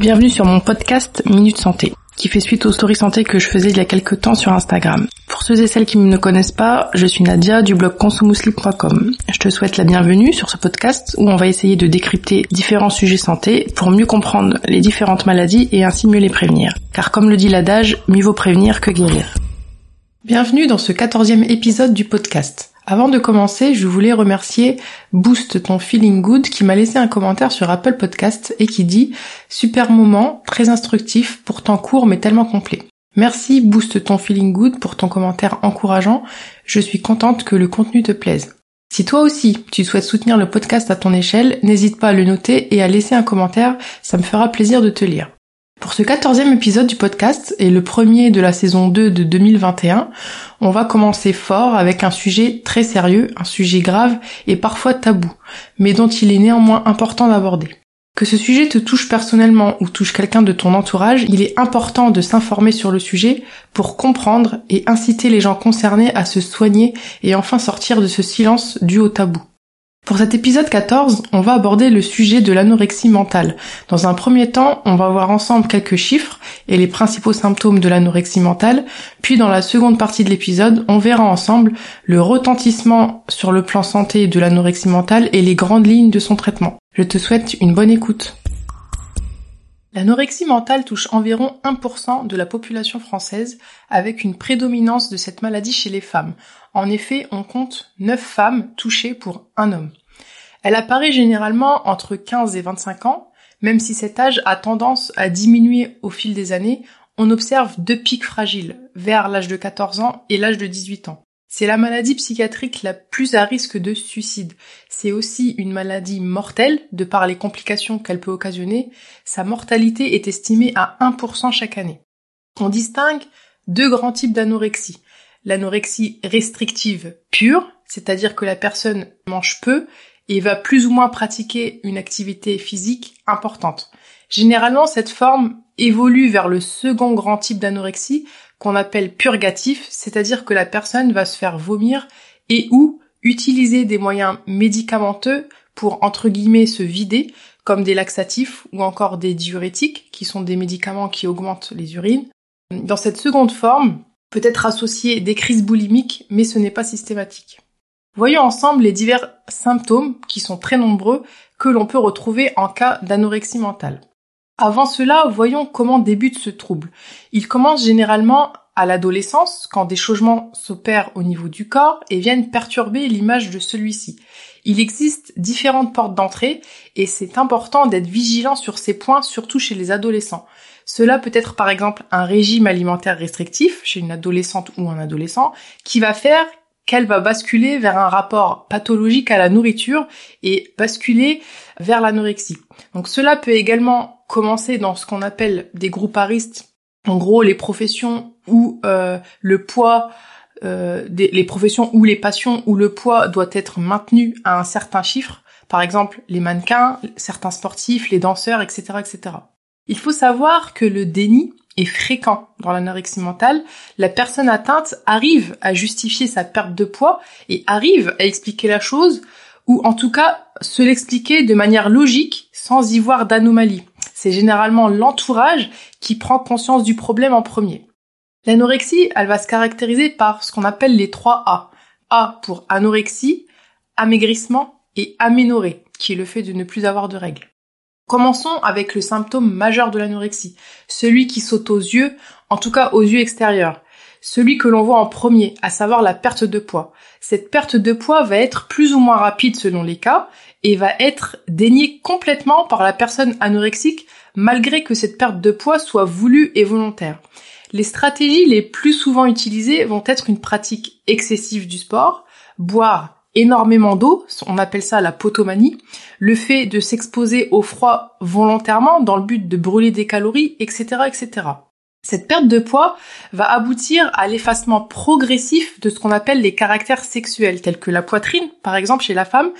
Bienvenue sur mon podcast Minute Santé, qui fait suite aux stories santé que je faisais il y a quelques temps sur Instagram. Pour ceux et celles qui ne me connaissent pas, je suis Nadia du blog consumouslip.com. Je te souhaite la bienvenue sur ce podcast où on va essayer de décrypter différents sujets santé pour mieux comprendre les différentes maladies et ainsi mieux les prévenir. Car comme le dit l'adage, mieux vaut prévenir que guérir. Bienvenue dans ce quatorzième épisode du podcast. Avant de commencer, je voulais remercier Boost ton feeling good qui m'a laissé un commentaire sur Apple Podcast et qui dit super moment, très instructif, pourtant court mais tellement complet. Merci Boost ton feeling good pour ton commentaire encourageant. Je suis contente que le contenu te plaise. Si toi aussi tu souhaites soutenir le podcast à ton échelle, n'hésite pas à le noter et à laisser un commentaire, ça me fera plaisir de te lire. Pour ce quatorzième épisode du podcast et le premier de la saison 2 de 2021, on va commencer fort avec un sujet très sérieux, un sujet grave et parfois tabou, mais dont il est néanmoins important d'aborder. Que ce sujet te touche personnellement ou touche quelqu'un de ton entourage, il est important de s'informer sur le sujet pour comprendre et inciter les gens concernés à se soigner et enfin sortir de ce silence dû au tabou. Pour cet épisode 14, on va aborder le sujet de l'anorexie mentale. Dans un premier temps, on va voir ensemble quelques chiffres et les principaux symptômes de l'anorexie mentale, puis dans la seconde partie de l'épisode, on verra ensemble le retentissement sur le plan santé de l'anorexie mentale et les grandes lignes de son traitement. Je te souhaite une bonne écoute. L'anorexie mentale touche environ 1% de la population française, avec une prédominance de cette maladie chez les femmes. En effet, on compte 9 femmes touchées pour un homme. Elle apparaît généralement entre 15 et 25 ans, même si cet âge a tendance à diminuer au fil des années, on observe deux pics fragiles, vers l'âge de 14 ans et l'âge de 18 ans. C'est la maladie psychiatrique la plus à risque de suicide. C'est aussi une maladie mortelle, de par les complications qu'elle peut occasionner. Sa mortalité est estimée à 1% chaque année. On distingue deux grands types d'anorexie. L'anorexie restrictive pure, c'est-à-dire que la personne mange peu et va plus ou moins pratiquer une activité physique importante. Généralement, cette forme évolue vers le second grand type d'anorexie qu'on appelle purgatif, c'est-à-dire que la personne va se faire vomir et ou utiliser des moyens médicamenteux pour entre guillemets se vider, comme des laxatifs ou encore des diurétiques, qui sont des médicaments qui augmentent les urines. Dans cette seconde forme, peut être associé des crises boulimiques, mais ce n'est pas systématique. Voyons ensemble les divers symptômes, qui sont très nombreux, que l'on peut retrouver en cas d'anorexie mentale. Avant cela, voyons comment débute ce trouble. Il commence généralement à l'adolescence, quand des changements s'opèrent au niveau du corps et viennent perturber l'image de celui-ci. Il existe différentes portes d'entrée et c'est important d'être vigilant sur ces points, surtout chez les adolescents. Cela peut être par exemple un régime alimentaire restrictif chez une adolescente ou un adolescent qui va faire qu'elle va basculer vers un rapport pathologique à la nourriture et basculer vers l'anorexie. Donc cela peut également commencer dans ce qu'on appelle des groupes aristes, en gros les professions où euh, le poids euh, les professions où les passions où le poids doit être maintenu à un certain chiffre, par exemple les mannequins, certains sportifs, les danseurs, etc., etc. Il faut savoir que le déni est fréquent dans l'anorexie mentale. La personne atteinte arrive à justifier sa perte de poids et arrive à expliquer la chose ou en tout cas se l'expliquer de manière logique sans y voir d'anomalie. C'est généralement l'entourage qui prend conscience du problème en premier. L'anorexie, elle va se caractériser par ce qu'on appelle les trois A. A pour anorexie, amaigrissement et aménorrhée, qui est le fait de ne plus avoir de règles. Commençons avec le symptôme majeur de l'anorexie, celui qui saute aux yeux, en tout cas aux yeux extérieurs, celui que l'on voit en premier, à savoir la perte de poids. Cette perte de poids va être plus ou moins rapide selon les cas et va être déniée complètement par la personne anorexique malgré que cette perte de poids soit voulue et volontaire. Les stratégies les plus souvent utilisées vont être une pratique excessive du sport, boire énormément d'eau, on appelle ça la potomanie, le fait de s'exposer au froid volontairement dans le but de brûler des calories, etc., etc. Cette perte de poids va aboutir à l'effacement progressif de ce qu'on appelle les caractères sexuels, tels que la poitrine, par exemple chez la femme,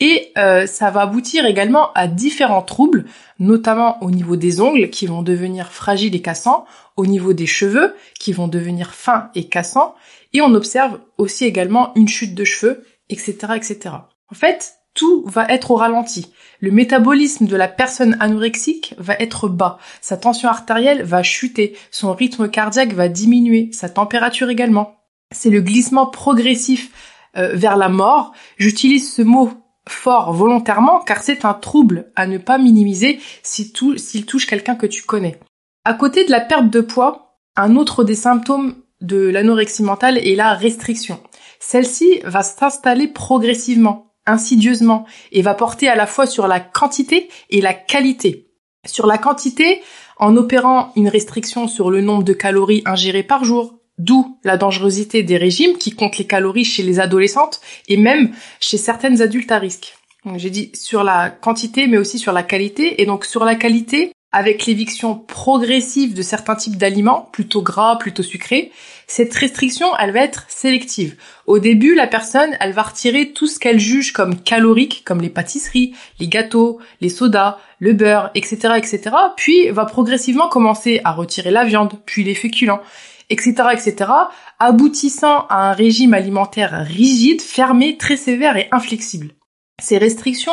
et euh, ça va aboutir également à différents troubles, notamment au niveau des ongles qui vont devenir fragiles et cassants, au niveau des cheveux qui vont devenir fins et cassants, et on observe aussi également une chute de cheveux, etc., etc. En fait, tout va être au ralenti. Le métabolisme de la personne anorexique va être bas, sa tension artérielle va chuter, son rythme cardiaque va diminuer, sa température également. C'est le glissement progressif euh, vers la mort. J'utilise ce mot fort volontairement car c'est un trouble à ne pas minimiser s'il touche quelqu'un que tu connais. À côté de la perte de poids, un autre des symptômes de l'anorexie mentale est la restriction. Celle-ci va s'installer progressivement, insidieusement, et va porter à la fois sur la quantité et la qualité. Sur la quantité, en opérant une restriction sur le nombre de calories ingérées par jour, d'où la dangerosité des régimes qui comptent les calories chez les adolescentes et même chez certaines adultes à risque. J'ai dit sur la quantité mais aussi sur la qualité et donc sur la qualité avec l'éviction progressive de certains types d'aliments, plutôt gras, plutôt sucrés, cette restriction, elle va être sélective. Au début, la personne, elle va retirer tout ce qu'elle juge comme calorique, comme les pâtisseries, les gâteaux, les sodas, le beurre, etc., etc., puis va progressivement commencer à retirer la viande, puis les féculents, etc., etc., aboutissant à un régime alimentaire rigide, fermé, très sévère et inflexible. Ces restrictions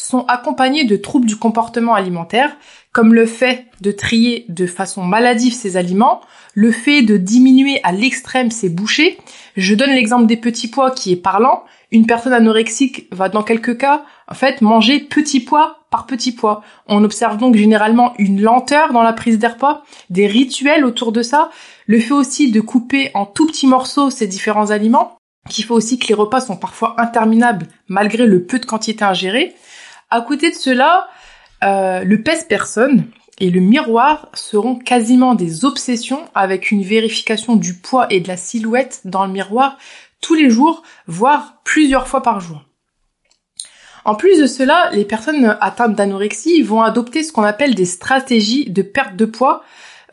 sont accompagnées de troubles du comportement alimentaire, comme le fait de trier de façon maladive ses aliments, le fait de diminuer à l'extrême ses bouchées. Je donne l'exemple des petits pois qui est parlant. Une personne anorexique va dans quelques cas, en fait, manger petit pois par petit pois. On observe donc généralement une lenteur dans la prise des repas, des rituels autour de ça, le fait aussi de couper en tout petits morceaux ces différents aliments, qui fait aussi que les repas sont parfois interminables malgré le peu de quantité ingérée. À côté de cela, euh, le pèse-personne et le miroir seront quasiment des obsessions avec une vérification du poids et de la silhouette dans le miroir tous les jours, voire plusieurs fois par jour. En plus de cela, les personnes atteintes d'anorexie vont adopter ce qu'on appelle des stratégies de perte de poids,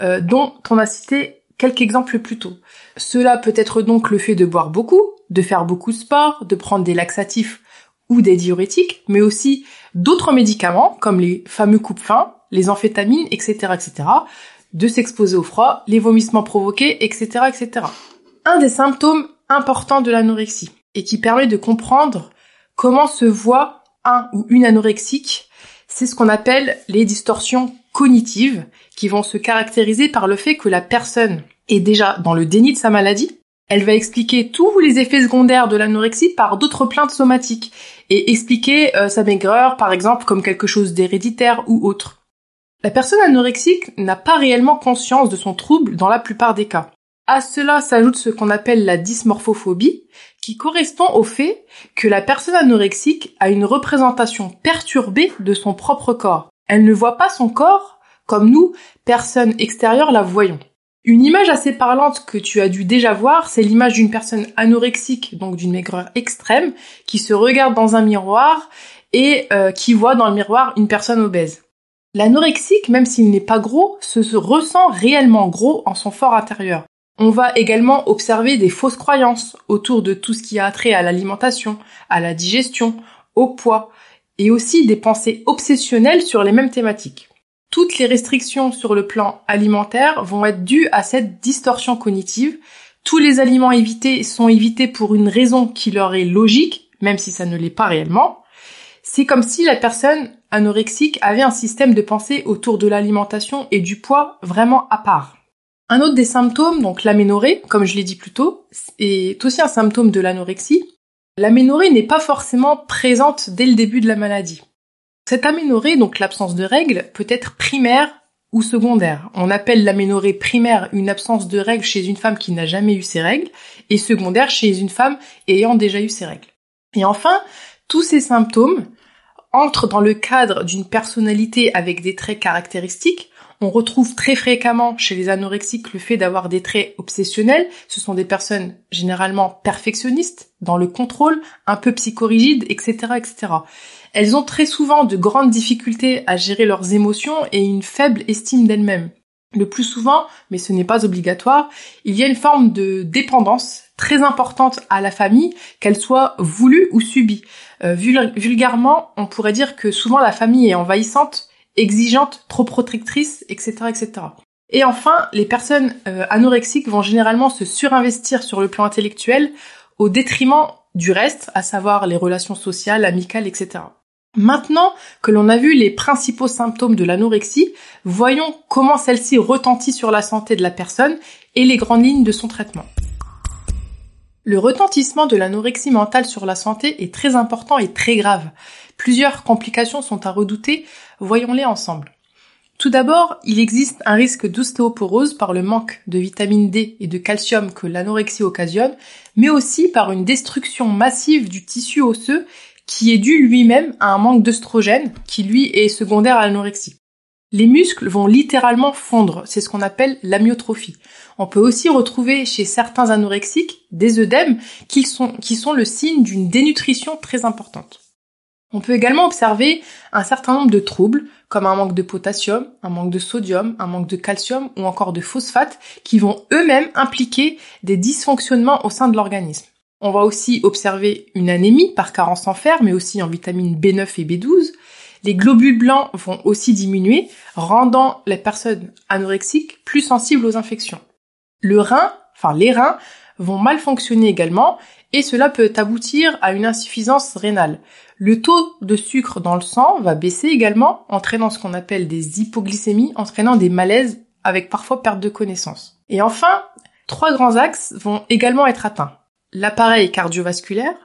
euh, dont on a cité quelques exemples plus tôt. Cela peut être donc le fait de boire beaucoup, de faire beaucoup de sport, de prendre des laxatifs ou des diurétiques, mais aussi d'autres médicaments comme les fameux coupes-fins, les amphétamines, etc., etc., de s'exposer au froid, les vomissements provoqués, etc., etc. Un des symptômes importants de l'anorexie et qui permet de comprendre comment se voit un ou une anorexique, c'est ce qu'on appelle les distorsions cognitives qui vont se caractériser par le fait que la personne est déjà dans le déni de sa maladie, elle va expliquer tous les effets secondaires de l'anorexie par d'autres plaintes somatiques et expliquer euh, sa maigreur, par exemple, comme quelque chose d'héréditaire ou autre. La personne anorexique n'a pas réellement conscience de son trouble dans la plupart des cas. À cela s'ajoute ce qu'on appelle la dysmorphophobie, qui correspond au fait que la personne anorexique a une représentation perturbée de son propre corps. Elle ne voit pas son corps comme nous, personnes extérieures, la voyons. Une image assez parlante que tu as dû déjà voir, c'est l'image d'une personne anorexique, donc d'une maigreur extrême, qui se regarde dans un miroir et euh, qui voit dans le miroir une personne obèse. L'anorexique, même s'il n'est pas gros, se, se ressent réellement gros en son fort intérieur. On va également observer des fausses croyances autour de tout ce qui a trait à l'alimentation, à la digestion, au poids, et aussi des pensées obsessionnelles sur les mêmes thématiques. Toutes les restrictions sur le plan alimentaire vont être dues à cette distorsion cognitive. Tous les aliments évités sont évités pour une raison qui leur est logique, même si ça ne l'est pas réellement. C'est comme si la personne anorexique avait un système de pensée autour de l'alimentation et du poids vraiment à part. Un autre des symptômes, donc l'aménorrhée, comme je l'ai dit plus tôt, est aussi un symptôme de l'anorexie. L'aménorrhée n'est pas forcément présente dès le début de la maladie. Cette aménorrhée, donc l'absence de règles, peut être primaire ou secondaire. On appelle l'aménorrhée primaire une absence de règles chez une femme qui n'a jamais eu ses règles et secondaire chez une femme ayant déjà eu ses règles. Et enfin, tous ces symptômes entrent dans le cadre d'une personnalité avec des traits caractéristiques. On retrouve très fréquemment chez les anorexiques le fait d'avoir des traits obsessionnels. Ce sont des personnes généralement perfectionnistes, dans le contrôle, un peu psychorigides, etc., etc. Elles ont très souvent de grandes difficultés à gérer leurs émotions et une faible estime d'elles-mêmes. Le plus souvent, mais ce n'est pas obligatoire, il y a une forme de dépendance très importante à la famille, qu'elle soit voulue ou subie. Euh, vulgairement, on pourrait dire que souvent la famille est envahissante, exigeante, trop protectrice, etc., etc. Et enfin, les personnes euh, anorexiques vont généralement se surinvestir sur le plan intellectuel au détriment du reste, à savoir les relations sociales, amicales, etc. Maintenant que l'on a vu les principaux symptômes de l'anorexie, voyons comment celle-ci retentit sur la santé de la personne et les grandes lignes de son traitement. Le retentissement de l'anorexie mentale sur la santé est très important et très grave. Plusieurs complications sont à redouter, voyons-les ensemble. Tout d'abord, il existe un risque d'ostéoporose par le manque de vitamine D et de calcium que l'anorexie occasionne, mais aussi par une destruction massive du tissu osseux qui est dû lui-même à un manque d'œstrogène qui lui est secondaire à l'anorexie. Les muscles vont littéralement fondre, c'est ce qu'on appelle l'amyotrophie. On peut aussi retrouver chez certains anorexiques des œdèmes qui sont, le signe d'une dénutrition très importante. On peut également observer un certain nombre de troubles, comme un manque de potassium, un manque de sodium, un manque de calcium ou encore de phosphate, qui vont eux-mêmes impliquer des dysfonctionnements au sein de l'organisme. On va aussi observer une anémie par carence en fer, mais aussi en vitamines B9 et B12. Les globules blancs vont aussi diminuer, rendant les personnes anorexiques plus sensibles aux infections. Le rein, enfin les reins, vont mal fonctionner également, et cela peut aboutir à une insuffisance rénale. Le taux de sucre dans le sang va baisser également, entraînant ce qu'on appelle des hypoglycémies, entraînant des malaises avec parfois perte de connaissance. Et enfin, trois grands axes vont également être atteints. L'appareil cardiovasculaire,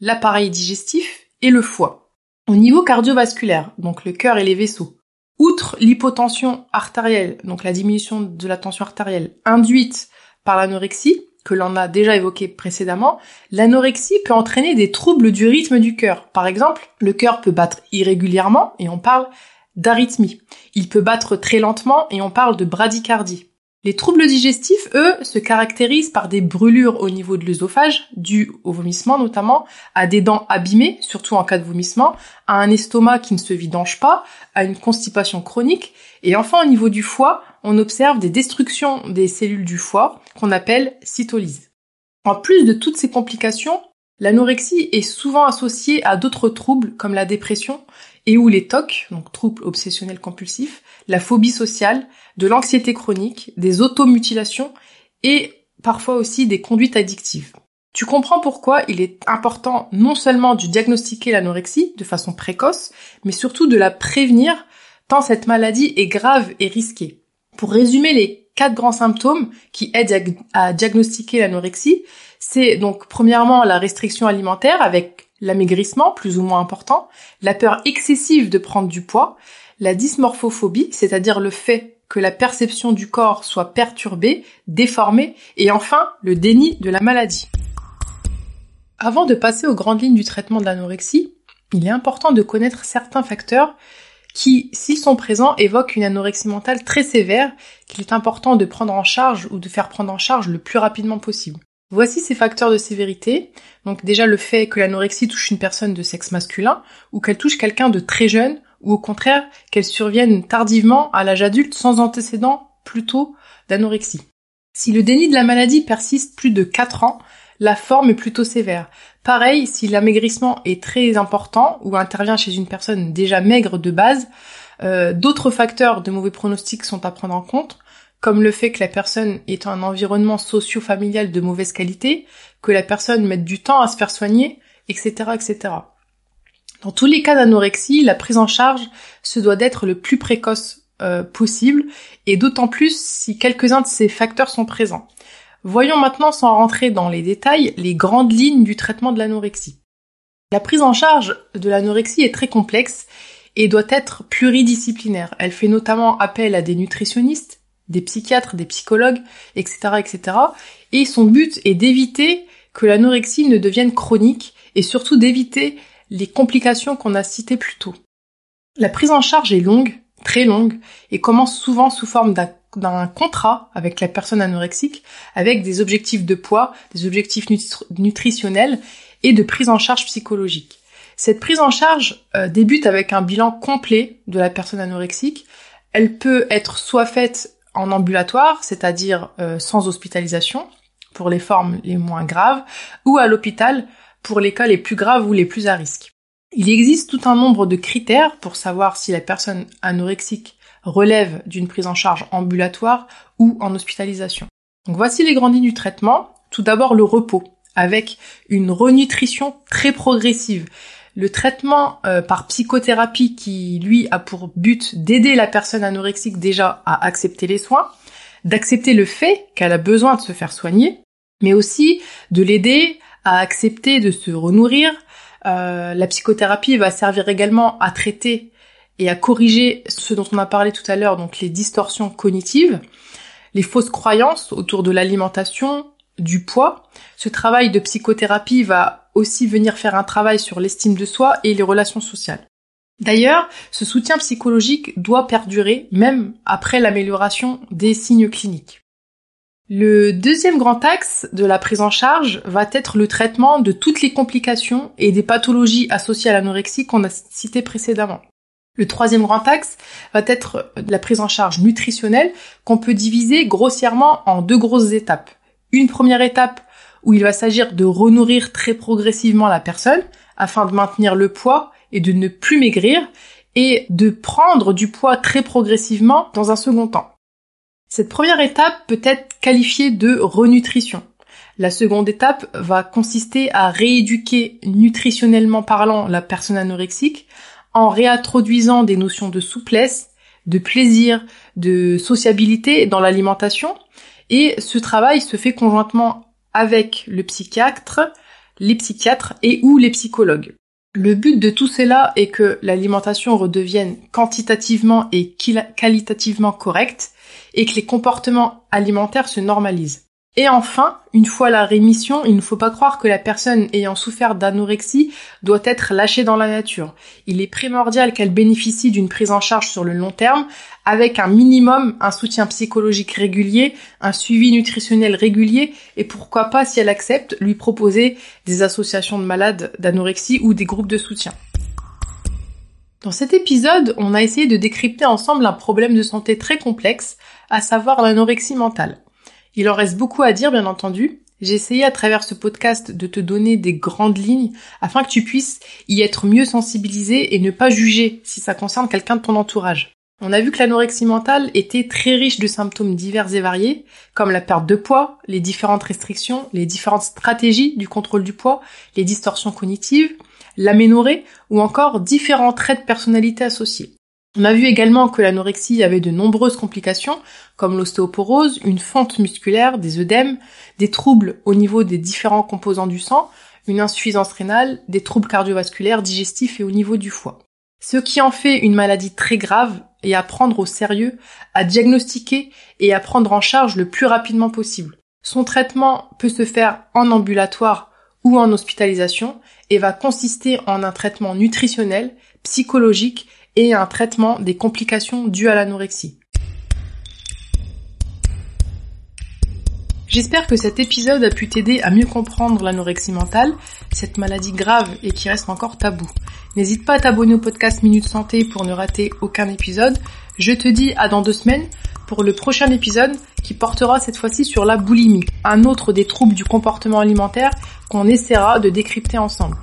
l'appareil digestif et le foie. Au niveau cardiovasculaire, donc le cœur et les vaisseaux, outre l'hypotension artérielle, donc la diminution de la tension artérielle induite par l'anorexie, que l'on a déjà évoqué précédemment, l'anorexie peut entraîner des troubles du rythme du cœur. Par exemple, le cœur peut battre irrégulièrement et on parle d'arythmie. Il peut battre très lentement et on parle de bradycardie. Les troubles digestifs, eux, se caractérisent par des brûlures au niveau de l'œsophage, dues au vomissement notamment, à des dents abîmées, surtout en cas de vomissement, à un estomac qui ne se vidange pas, à une constipation chronique, et enfin au niveau du foie, on observe des destructions des cellules du foie qu'on appelle cytolyse. En plus de toutes ces complications, l'anorexie est souvent associée à d'autres troubles comme la dépression et ou les TOC, donc troubles obsessionnels compulsifs, la phobie sociale, de l'anxiété chronique, des automutilations et parfois aussi des conduites addictives. Tu comprends pourquoi il est important non seulement de diagnostiquer l'anorexie de façon précoce, mais surtout de la prévenir tant cette maladie est grave et risquée. Pour résumer les quatre grands symptômes qui aident à diagnostiquer l'anorexie, c'est donc premièrement la restriction alimentaire avec l'amaigrissement plus ou moins important, la peur excessive de prendre du poids, la dysmorphophobie, c'est-à-dire le fait que la perception du corps soit perturbée, déformée, et enfin le déni de la maladie. Avant de passer aux grandes lignes du traitement de l'anorexie, il est important de connaître certains facteurs qui, s'ils sont présents, évoquent une anorexie mentale très sévère qu'il est important de prendre en charge ou de faire prendre en charge le plus rapidement possible. Voici ces facteurs de sévérité. Donc déjà le fait que l'anorexie touche une personne de sexe masculin ou qu'elle touche quelqu'un de très jeune ou au contraire qu'elle survienne tardivement à l'âge adulte sans antécédent plutôt d'anorexie. Si le déni de la maladie persiste plus de 4 ans, la forme est plutôt sévère. Pareil, si l'amaigrissement est très important ou intervient chez une personne déjà maigre de base, euh, d'autres facteurs de mauvais pronostic sont à prendre en compte, comme le fait que la personne ait un environnement socio-familial de mauvaise qualité, que la personne mette du temps à se faire soigner, etc., etc. Dans tous les cas d'anorexie, la prise en charge se doit d'être le plus précoce euh, possible, et d'autant plus si quelques-uns de ces facteurs sont présents. Voyons maintenant, sans rentrer dans les détails, les grandes lignes du traitement de l'anorexie. La prise en charge de l'anorexie est très complexe et doit être pluridisciplinaire. Elle fait notamment appel à des nutritionnistes, des psychiatres, des psychologues, etc., etc. Et son but est d'éviter que l'anorexie ne devienne chronique et surtout d'éviter les complications qu'on a citées plus tôt. La prise en charge est longue, très longue, et commence souvent sous forme d'un contrat avec la personne anorexique, avec des objectifs de poids, des objectifs nutritionnels et de prise en charge psychologique. Cette prise en charge euh, débute avec un bilan complet de la personne anorexique. Elle peut être soit faite en ambulatoire, c'est-à-dire euh, sans hospitalisation, pour les formes les moins graves, ou à l'hôpital pour les cas les plus graves ou les plus à risque. Il existe tout un nombre de critères pour savoir si la personne anorexique relève d'une prise en charge ambulatoire ou en hospitalisation. Donc voici les grandes lignes du traitement. Tout d'abord le repos. avec une renutrition très progressive. Le traitement euh, par psychothérapie qui, lui, a pour but d'aider la personne anorexique déjà à accepter les soins, d'accepter le fait qu'elle a besoin de se faire soigner, mais aussi de l'aider à accepter de se renourrir. Euh, la psychothérapie va servir également à traiter et à corriger ce dont on a parlé tout à l'heure, donc les distorsions cognitives, les fausses croyances autour de l'alimentation, du poids. Ce travail de psychothérapie va aussi venir faire un travail sur l'estime de soi et les relations sociales. D'ailleurs, ce soutien psychologique doit perdurer même après l'amélioration des signes cliniques. Le deuxième grand axe de la prise en charge va être le traitement de toutes les complications et des pathologies associées à l'anorexie qu'on a citées précédemment. Le troisième grand axe va être la prise en charge nutritionnelle qu'on peut diviser grossièrement en deux grosses étapes. Une première étape où il va s'agir de renourrir très progressivement la personne afin de maintenir le poids et de ne plus maigrir et de prendre du poids très progressivement dans un second temps. Cette première étape peut être qualifiée de renutrition. La seconde étape va consister à rééduquer nutritionnellement parlant la personne anorexique en réintroduisant des notions de souplesse, de plaisir, de sociabilité dans l'alimentation. Et ce travail se fait conjointement avec le psychiatre, les psychiatres et ou les psychologues. Le but de tout cela est que l'alimentation redevienne quantitativement et qualitativement correcte et que les comportements alimentaires se normalisent. Et enfin, une fois la rémission, il ne faut pas croire que la personne ayant souffert d'anorexie doit être lâchée dans la nature. Il est primordial qu'elle bénéficie d'une prise en charge sur le long terme, avec un minimum, un soutien psychologique régulier, un suivi nutritionnel régulier, et pourquoi pas, si elle accepte, lui proposer des associations de malades d'anorexie ou des groupes de soutien. Dans cet épisode, on a essayé de décrypter ensemble un problème de santé très complexe, à savoir l'anorexie mentale. Il en reste beaucoup à dire, bien entendu. J'ai essayé à travers ce podcast de te donner des grandes lignes afin que tu puisses y être mieux sensibilisé et ne pas juger si ça concerne quelqu'un de ton entourage. On a vu que l'anorexie mentale était très riche de symptômes divers et variés, comme la perte de poids, les différentes restrictions, les différentes stratégies du contrôle du poids, les distorsions cognitives, l'aménorrhée ou encore différents traits de personnalité associés. On a vu également que l'anorexie avait de nombreuses complications, comme l'ostéoporose, une fente musculaire, des œdèmes, des troubles au niveau des différents composants du sang, une insuffisance rénale, des troubles cardiovasculaires, digestifs et au niveau du foie. Ce qui en fait une maladie très grave et à prendre au sérieux, à diagnostiquer et à prendre en charge le plus rapidement possible. Son traitement peut se faire en ambulatoire ou en hospitalisation et va consister en un traitement nutritionnel, psychologique et un traitement des complications dues à l'anorexie. J'espère que cet épisode a pu t'aider à mieux comprendre l'anorexie mentale, cette maladie grave et qui reste encore tabou. N'hésite pas à t'abonner au podcast Minute Santé pour ne rater aucun épisode. Je te dis à dans deux semaines pour le prochain épisode qui portera cette fois-ci sur la boulimie, un autre des troubles du comportement alimentaire qu'on essaiera de décrypter ensemble.